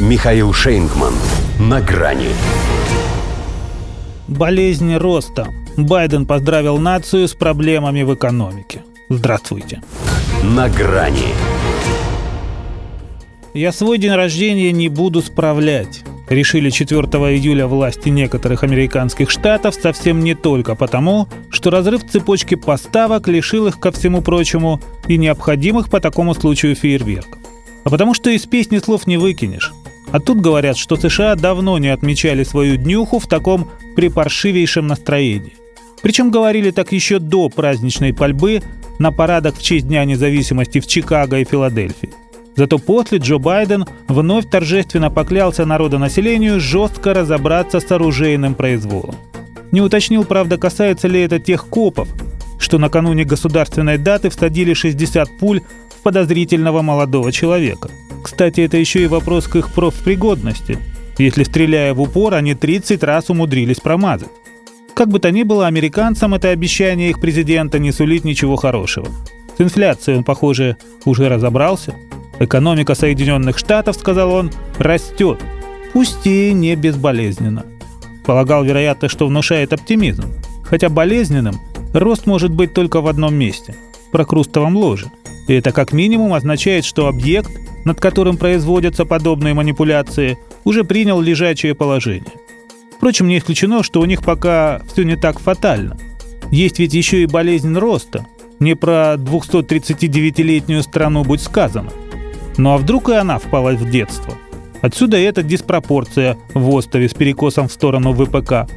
Михаил Шейнгман. На грани. Болезнь роста. Байден поздравил нацию с проблемами в экономике. Здравствуйте. На грани. Я свой день рождения не буду справлять. Решили 4 июля власти некоторых американских штатов совсем не только потому, что разрыв цепочки поставок лишил их, ко всему прочему, и необходимых по такому случаю фейерверков. А потому что из песни слов не выкинешь. А тут говорят, что США давно не отмечали свою днюху в таком припаршивейшем настроении. Причем говорили так еще до праздничной пальбы на парадах в честь Дня независимости в Чикаго и Филадельфии. Зато после Джо Байден вновь торжественно поклялся народонаселению жестко разобраться с оружейным произволом. Не уточнил, правда, касается ли это тех копов, что накануне государственной даты всадили 60 пуль в подозрительного молодого человека. Кстати, это еще и вопрос к их профпригодности, если, стреляя в упор, они 30 раз умудрились промазать. Как бы то ни было, американцам это обещание их президента не сулит ничего хорошего. С инфляцией он, похоже, уже разобрался – Экономика Соединенных Штатов, сказал он, растет, пусть и не безболезненно. Полагал, вероятно, что внушает оптимизм. Хотя болезненным рост может быть только в одном месте – прокрустовом ложе. И это как минимум означает, что объект, над которым производятся подобные манипуляции, уже принял лежачее положение. Впрочем, не исключено, что у них пока все не так фатально. Есть ведь еще и болезнь роста. Не про 239-летнюю страну будь сказано. Ну а вдруг и она впала в детство? Отсюда и эта диспропорция в острове с перекосом в сторону ВПК.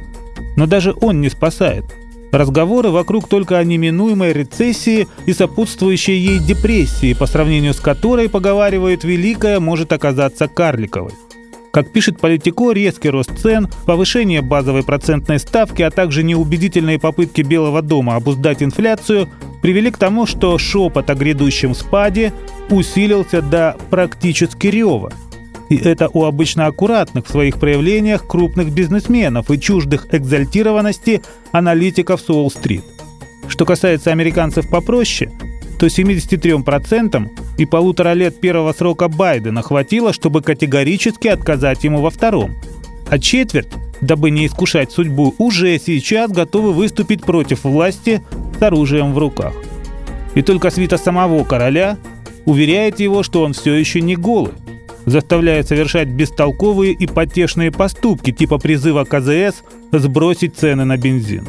Но даже он не спасает. Разговоры вокруг только о неминуемой рецессии и сопутствующей ей депрессии, по сравнению с которой, поговаривают, великая может оказаться карликовой. Как пишет Политико, резкий рост цен, повышение базовой процентной ставки, а также неубедительные попытки Белого дома обуздать инфляцию привели к тому, что шепот о грядущем спаде усилился до практически рева. И это у обычно аккуратных в своих проявлениях крупных бизнесменов и чуждых экзальтированности аналитиков с Уолл-стрит. Что касается американцев попроще, то 73% и полутора лет первого срока Байдена хватило, чтобы категорически отказать ему во втором. А четверть, дабы не искушать судьбу, уже сейчас готовы выступить против власти с оружием в руках. И только свита самого короля уверяет его, что он все еще не голый, заставляя совершать бестолковые и потешные поступки типа призыва КЗС сбросить цены на бензин.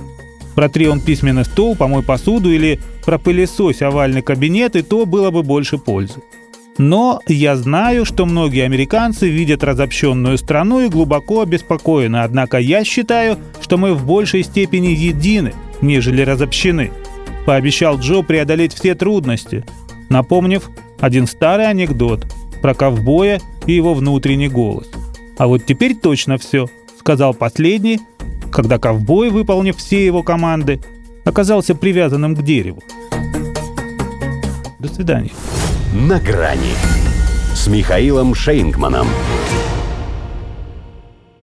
Протри он письменный стол, помой посуду или пропылесось овальный кабинет, и то было бы больше пользы. Но я знаю, что многие американцы видят разобщенную страну и глубоко обеспокоены, однако я считаю, что мы в большей степени едины, нежели разобщены. Пообещал Джо преодолеть все трудности, напомнив один старый анекдот про ковбоя и его внутренний голос. А вот теперь точно все, сказал последний, когда ковбой, выполнив все его команды, оказался привязанным к дереву. До свидания. На грани с Михаилом Шейнгманом.